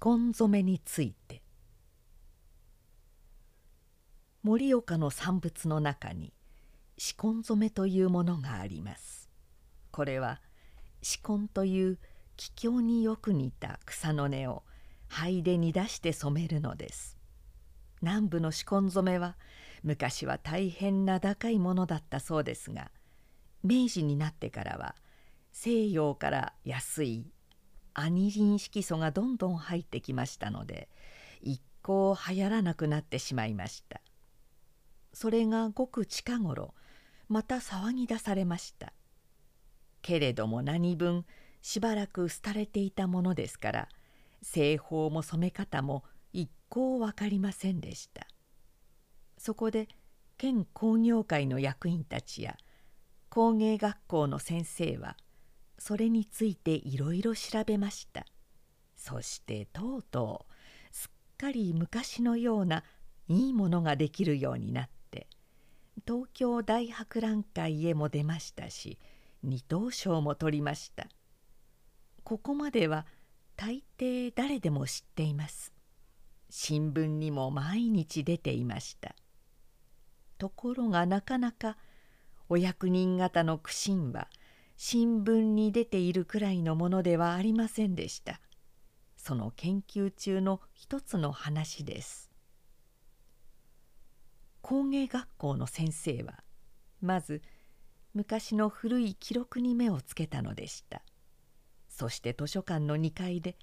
紫根染めについて。盛岡の産物の中に紫根染めというものがあります。これは紫根という気境によく似た草の根を灰で煮出して染めるのです。南部の紫根染めは昔は大変名高いものだったそうですが明治になってからは西洋から安いアニリン色素がどんどん入ってきましたので一向流行らなくなってしまいました。それがごく近頃また騒ぎ出されました。けれども何分しばらく廃れていたものですから製法も染め方も一向分かりませんでした。そこで県工業会の役員たちや工芸学校の先生はそれについていろいろ調べました。そしてとうとうすっかり昔のようないいものができるようになって東京大博覧会へも出ましたし二等賞も取りました。ここまでは大抵誰でも知っています。新聞にも毎日出ていました。ところがなかなかお役人方の苦心は新聞に出ているくらいのものではありませんでした。その研究中の一つの話です。工芸学校の先生はまず昔の古い記録に目をつけたのでした。そして図書館の2階で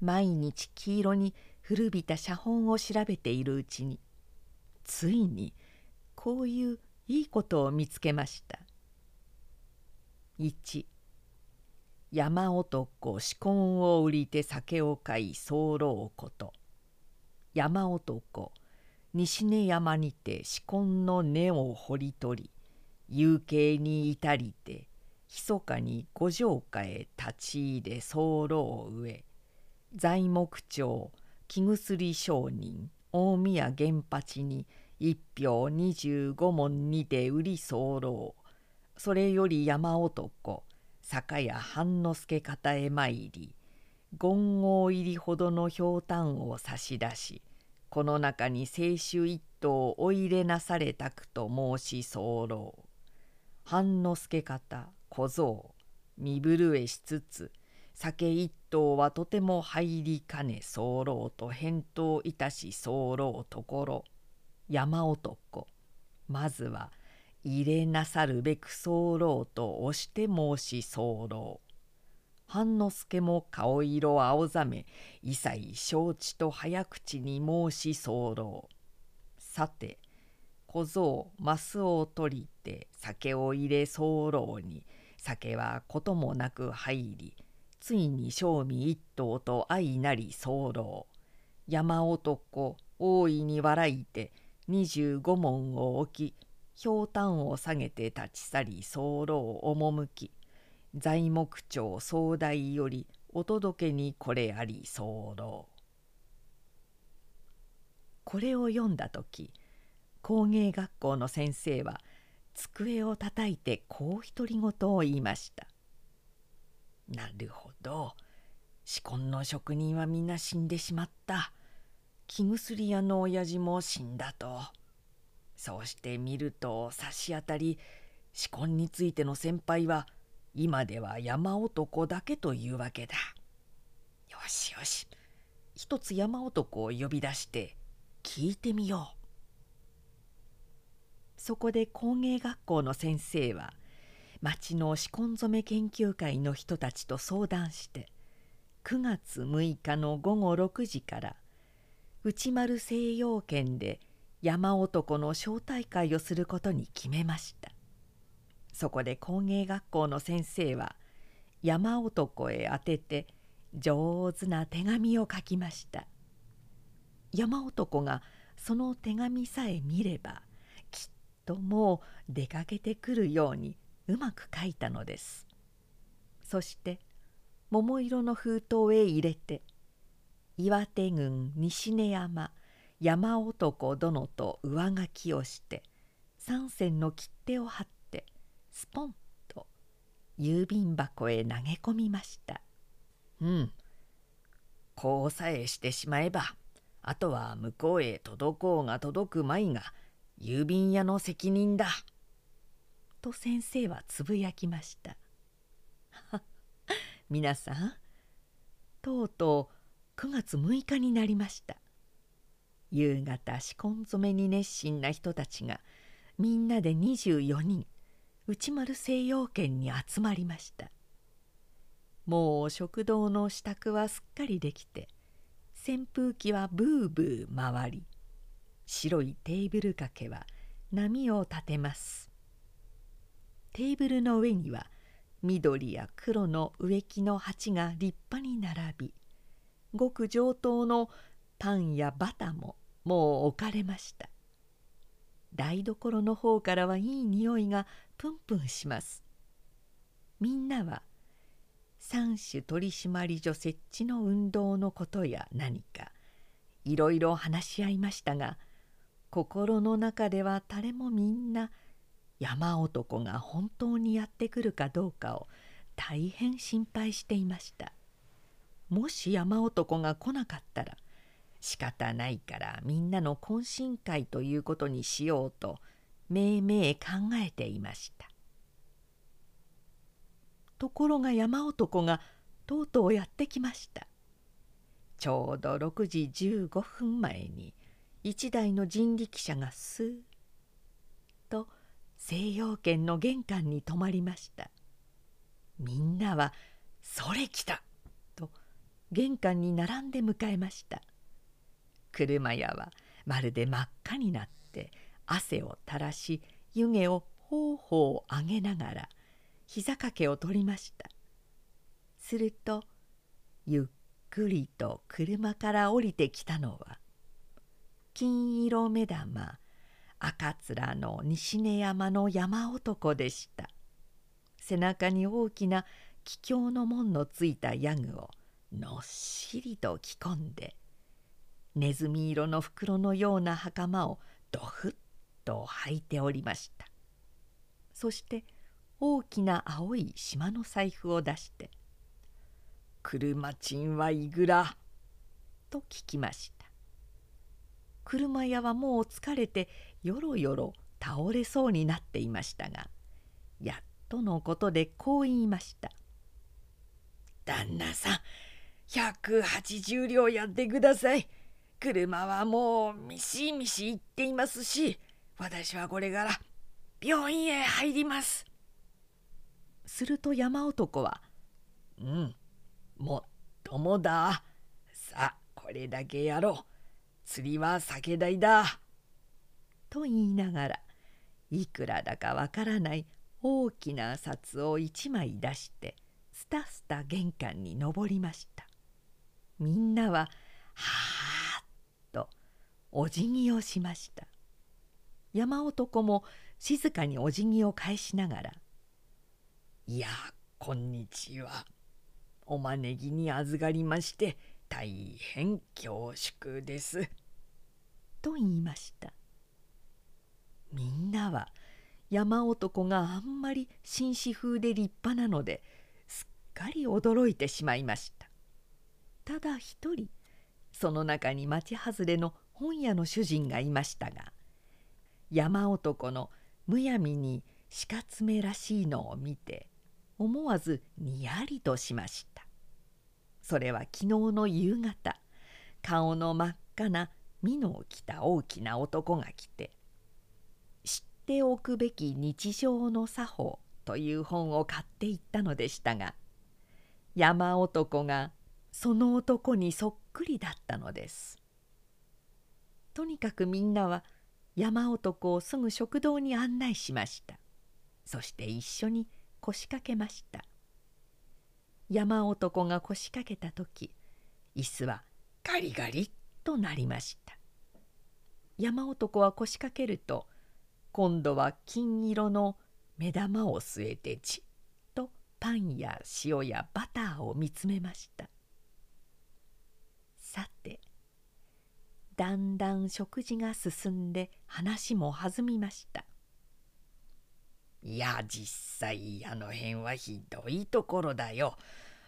毎日黄色に古びた写本を調べているうちについにこういういいことを見つけました。1山男仕婚を売りて酒を買い候こと。山男西根山にて仕婚の根を掘り取り有形に至りて密かに五条下へ立ち入れ候を植え材木町木薬商人大宮源八に一票二十五文にて売り候それより山男酒屋半之助方へ参り権号入りほどのひょうたんを差し出しこの中に清酒一頭お入れなされたくと申し候。半之助方小僧身震えしつつ酒一頭はとても入りかね候と返答いたし候ところ山男まずは入れなさるべく候と押して申し候。半之助も顔色青ざめ一切承知と早口に申し候。さて小僧マスを取りて酒を入れ候に酒はこともなく入りついに正味一頭と相なり候。山男大いに笑いて二十五文を置きひょうたんを下げて立ち去り候赴き材木町総代よりお届けにこれあり候。これを読んだ時工芸学校の先生は机をたたいてこう独り言を言いました「なるほど。仕込の職人はみんな死んでしまった。木薬屋の親父も死んだと。そうして見ると差し当たり仕込についての先輩は今では山男だけというわけだ。よしよし。一つ山男を呼び出して聞いてみよう。そこで工芸学校の先生は町の仕込染め研究会の人たちと相談して9月6日の午後6時から内丸西洋圏で山男の招待会をすることに決めました。そこで工芸学校の先生は山男へ宛てて上手な手紙を書きました。山男がその手紙さえ見ればきっともう出かけてくるようにうまく書いたのです。そして桃色の封筒へ入れて岩手郡西根山山男殿と上書きをして三銭の切手を貼ってスポンと郵便箱へ投げ込みました。うん。こうさえしてしまえばあとは向こうへ届こうが届くまいが郵便屋の責任だ」と先生はつぶやきました。皆さんとうとう9月6日になりました。夕方仕込ん染めに熱心な人たちがみんなで24人内丸西洋圏に集まりました。もう食堂の支度はすっかりできて扇風機はブーブー回り白いテーブル掛けは波を立てます。テーブルの上には緑や黒の植木の鉢が立派に並びごく上等のパンやバタももう置かれました。台所の方からはいい匂いがプンプンします。みんなは三種取締所設置の運動のことや何かいろいろ話し合いましたが心の中では誰もみんな山男が本当にやってくるかどうかを大変心配していました。もし山男が来なかったら仕方ないからみんなの懇親会ということにしようとめいめい考えていました。ところが山男がとうとうやってきました。ちょうど6時15分前に一台の人力車がスーッと西洋圏の玄関に泊まりました。みんなは「それ来た!」と玄関に並んで迎えました。車屋はまるで真っ赤になって汗を垂らし湯気をほうほう上げながら膝掛けを取りました。するとゆっくりと車から降りてきたのは金色目玉赤面の西根山の山男でした。背中に大きな桔梗の門のついたヤグをのっしりと着込んでネズミ色の袋のような袴をドフッと履いておりましたそして大きな青い島の財布を出して「車賃はいくら?」と聞きました車屋はもう疲れてよろよろ倒れそうになっていましたがやっとのことでこう言いました「旦那さん180両やってください。車はもうミシミシ行っていますし私はこれから病院へ入ります。すると山男は「うんもっともだ。さあこれだけやろう。釣りは酒代だ」と言いながらいくらだかわからない大きな札を一枚出してスタスタ玄関に上りました。みんなははーっとお辞儀をしました。山男も静かにお辞儀を返しながら「いやこんにちは。お招きに預かりまして大変恐縮です」と言いました。みんなは山男があんまり紳士風で立派なのですっかり驚いてしまいました。ただ一人その中に町外れの本屋の主人がいましたが山男のむやみに鹿爪らしいのを見て思わずにやりとしましたそれは昨日の夕方顔の真っ赤な美濃を着た大きな男が来て「知っておくべき日常の作法」という本を買っていったのでしたが山男がその男にそっくりだったのです。とにかくみんなは山男をすぐ食堂に案内しました。そして一緒に腰掛けました。山男が腰掛けた時椅子はガリガリとなりました。山男は腰掛けると今度は金色の目玉を据えてじっとパンや塩やバターを見つめました。さてだんだん食事が進んで話も弾みました。いや実際あの辺はひどいところだよ。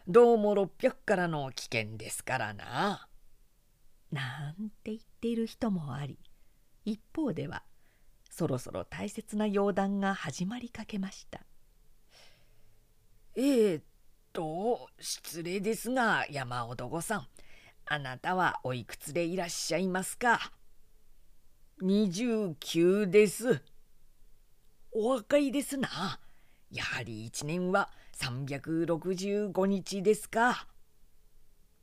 どうも600からの危険ですからな。なんて言っている人もあり。一方ではそろそろ大切な用談が始まりかけました。えー、っと失礼ですが山男さん。あなたはおいくつでいらっしゃいますか ?29 です。お若いですな。やはり一年は365日ですか。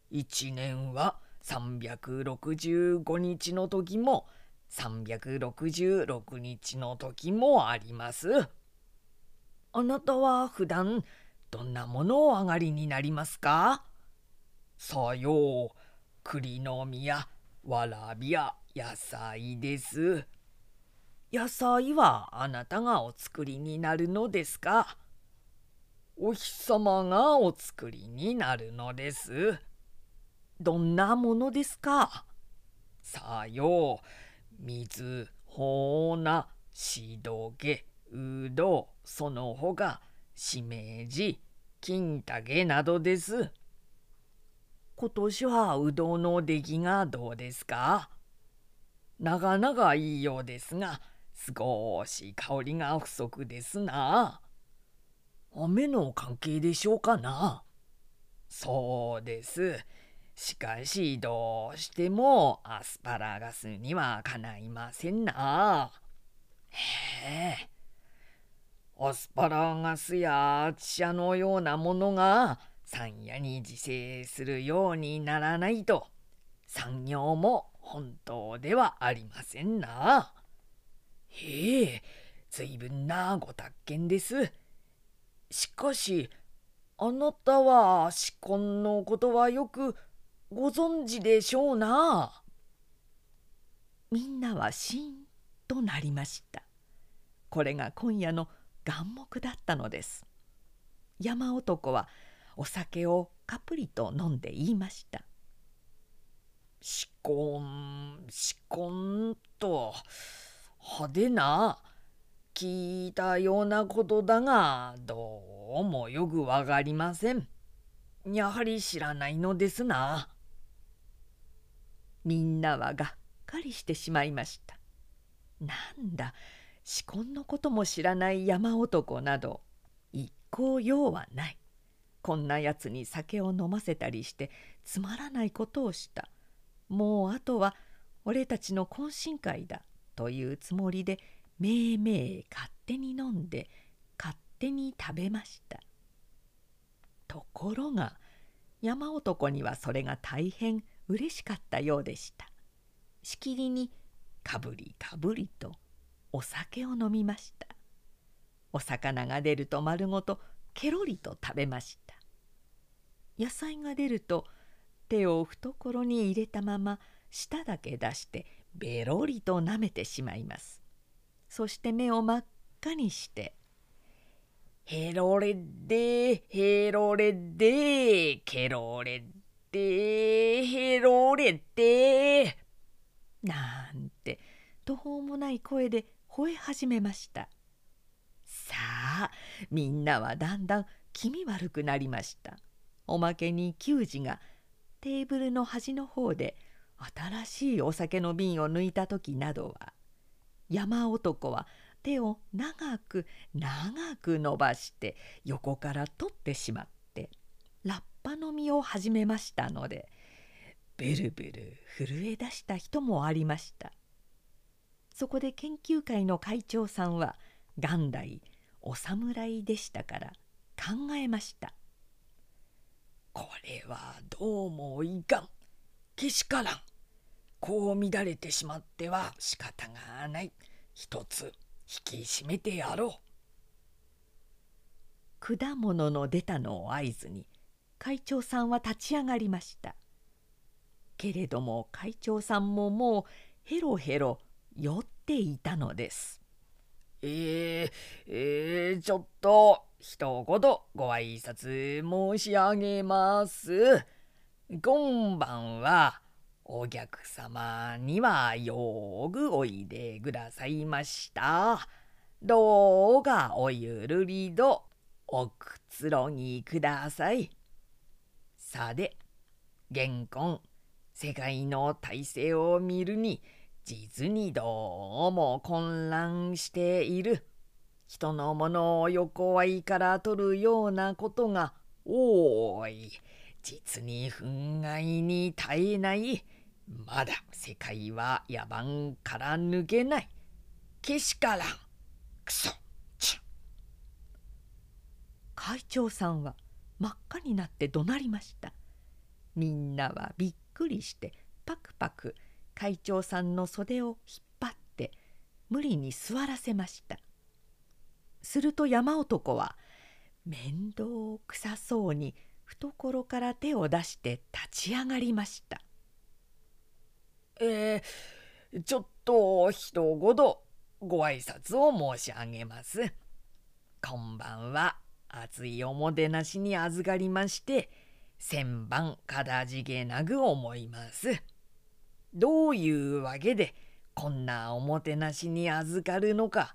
一年は365日の時も366日の時もあります。あなたは普段どんなものを上がりになりますか？さよう、栗の実やわらびや野菜です。野菜はあなたがお作りになるのですか？お日様がお作りになるのです。どんなものですか？さよう、水、ほうな、しどげ、うど、そのほが、しめじ、金竹などです。今年はうどんの出来がどうですか？なかなかいいようですが、少し香りが不足ですな。雨の関係でしょうかな？そうです。しかしどうしてもアスパラガスにはかないませんな。へえ。アスパラガスやチシャのようなものが山野に自生するようにならないと産業も本当ではありませんな。へえ、随分なご達見です。しかし、あなたは仕婚のことはよくご存知でしょうな。みんなはシーンとなりました。これが今夜の眼目だったのです。山男はお酒をカプリと飲んで言いました「しこんしこんと派手な聞いたようなことだがどうもよくわかりません。やはり知らないのですな。みんなはがっかりしてしまいました。なんだ仕婚のことも知らない山男など一向用はない。こんなやつに酒を飲ませたりしてつまらないことをした。もうあとは俺たちの懇親会だというつもりでめいめい勝手に飲んで勝手に食べました。ところが山男にはそれが大変嬉しかったようでした。しきりにかぶりかぶりとお酒を飲みました。お魚が出ると丸ごとケロリと食べました。野菜が出ると手を懐に入れたまま舌だけ出してべろりと舐めてしまいます。そして目を真っ赤にして「ヘロレでヘロレでケロレでヘロレで」なんて途方もない声で吠え始めました。さあみんなはだんだん気味悪くなりました。おまけに球児がテーブルの端の方で新しいお酒の瓶を抜いた時などは山男は手を長く長く伸ばして横から取ってしまってラッパ飲みを始めましたのでブルブル震え出した人もありました。そこで研究会の会長さんは元来お侍でしたから考えました。これはどうもいかん。けしからん。こう乱れてしまっては仕方がない。一つ引き締めてやろう。果物の出たのを合図に会長さんは立ち上がりました。けれども会長さんももうヘロヘロ酔っていたのです。えー、えー、ちょっと一言ご挨拶申し上げます。今晩はお客様にはよくおいでくださいました。どうかおゆるりとおくつろぎください。さで現今世界の体制を見るに実にどうも混乱している。人のものを横合いから取るようなことが多い。実に憤慨に耐えない。まだ世界は野蛮から抜けない。けしからん。くそ会長さんは真っ赤になって怒鳴りました。みんなはびっくりしてパクパク会長さんの袖を引っ張って無理に座らせましたすると山男は面倒くさそうに懐から手を出して立ち上がりましたえー、ちょっと一言ごどご挨拶を申し上げます。こんばんは熱いおもてなしに預かりまして千番かたじけなく思います。どういうわけでこんなおもてなしに預かるのか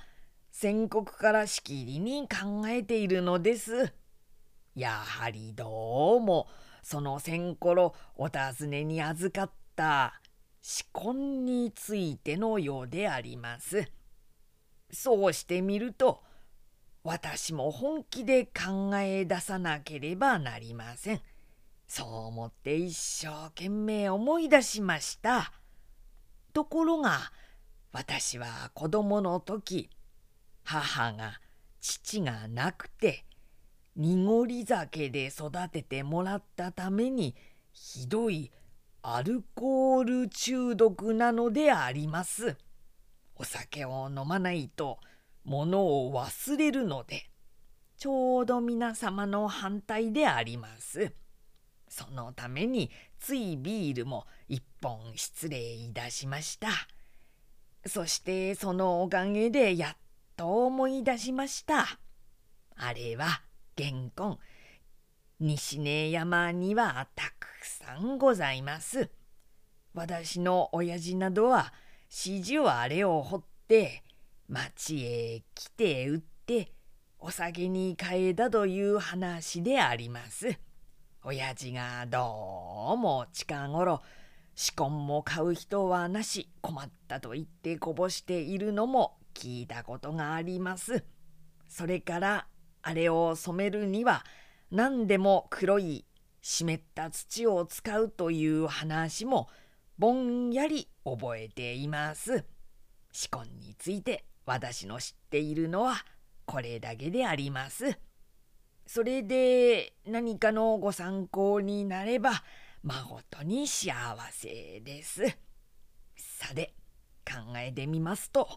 先国からしきりに考えているのです。やはりどうもその先頃お尋ねに預かった仕婚についてのようであります。そうしてみると私も本気で考え出さなければなりません。そう思って一生懸命思い出しました。ところが私は子供の時母が父がなくて濁り酒で育ててもらったためにひどいアルコール中毒なのであります。お酒を飲まないと物を忘れるのでちょうど皆様の反対であります。そのためについビールも一本失礼いたしました。そしてそのおかげでやっと思い出しました。あれは現今西根山にはたくさんございます。私の親父などは四十あれを掘って町へ来て売ってお酒に変えたという話であります。親父がどうも近頃仕込も買う人はなし困ったと言ってこぼしているのも聞いたことがあります。それからあれを染めるには何でも黒い湿った土を使うという話もぼんやり覚えています。仕込について私の知っているのはこれだけであります。それで何かのご参考になれば誠に幸せです。さて考えてみますと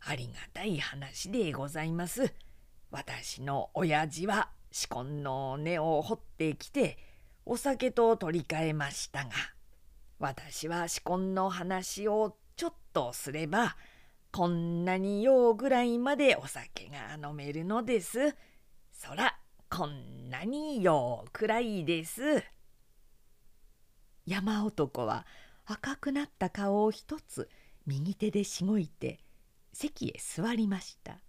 ありがたい話でございます。私の親父は仕込の根を掘ってきてお酒と取り替えましたが私は仕込の話をちょっとすればこんなにようぐらいまでお酒が飲めるのです。そらこんなにようくらいです。山男は赤くなった顔を一つ右手でしごいて席へ座りました。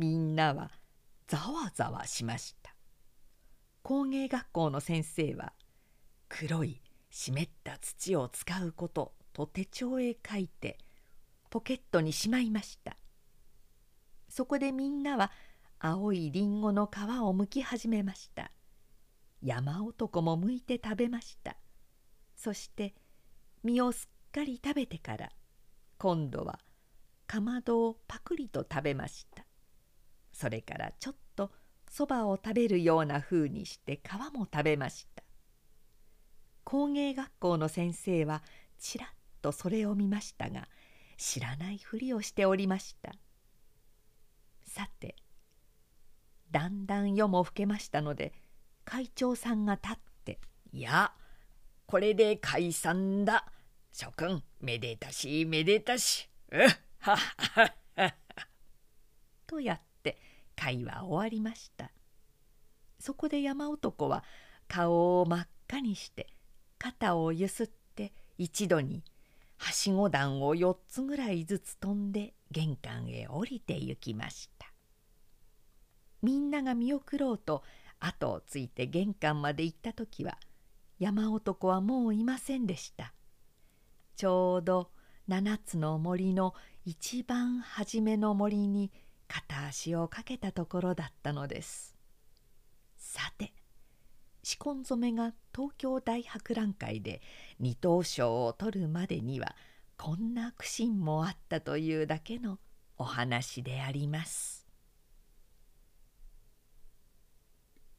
みんなはざわざわしました工芸学校の先生は黒い湿った土を使うことと手帳へ書いてポケットにしまいましたそこでみんなは青いりんごの皮を剥き始めました。山男も剥いて食べました。そして実をすっかり食べてから今度はかまどをパクリと食べました。それからちょっとそばを食べるようなふうにして皮も食べました。工芸学校の先生はちらっとそれを見ましたが知らないふりをしておりました。さてだんだん夜も更けましたので会長さんが立って「いやこれで解散だ。諸君めでたしめでたし。うっはっはっは」とやって会は終わりました。そこで山男は顔を真っ赤にして肩をゆすって一度にはしご段を4つぐらいずつ飛んで玄関へ降りて行きました。みんなが見送ろうと後をついて玄関まで行った時は山男はもういませんでしたちょうど七つの森の一番初めの森に片足をかけたところだったのですさて紫紺染めが東京大博覧会で二等賞を取るまでにはこんな苦心もあったというだけのお話であります。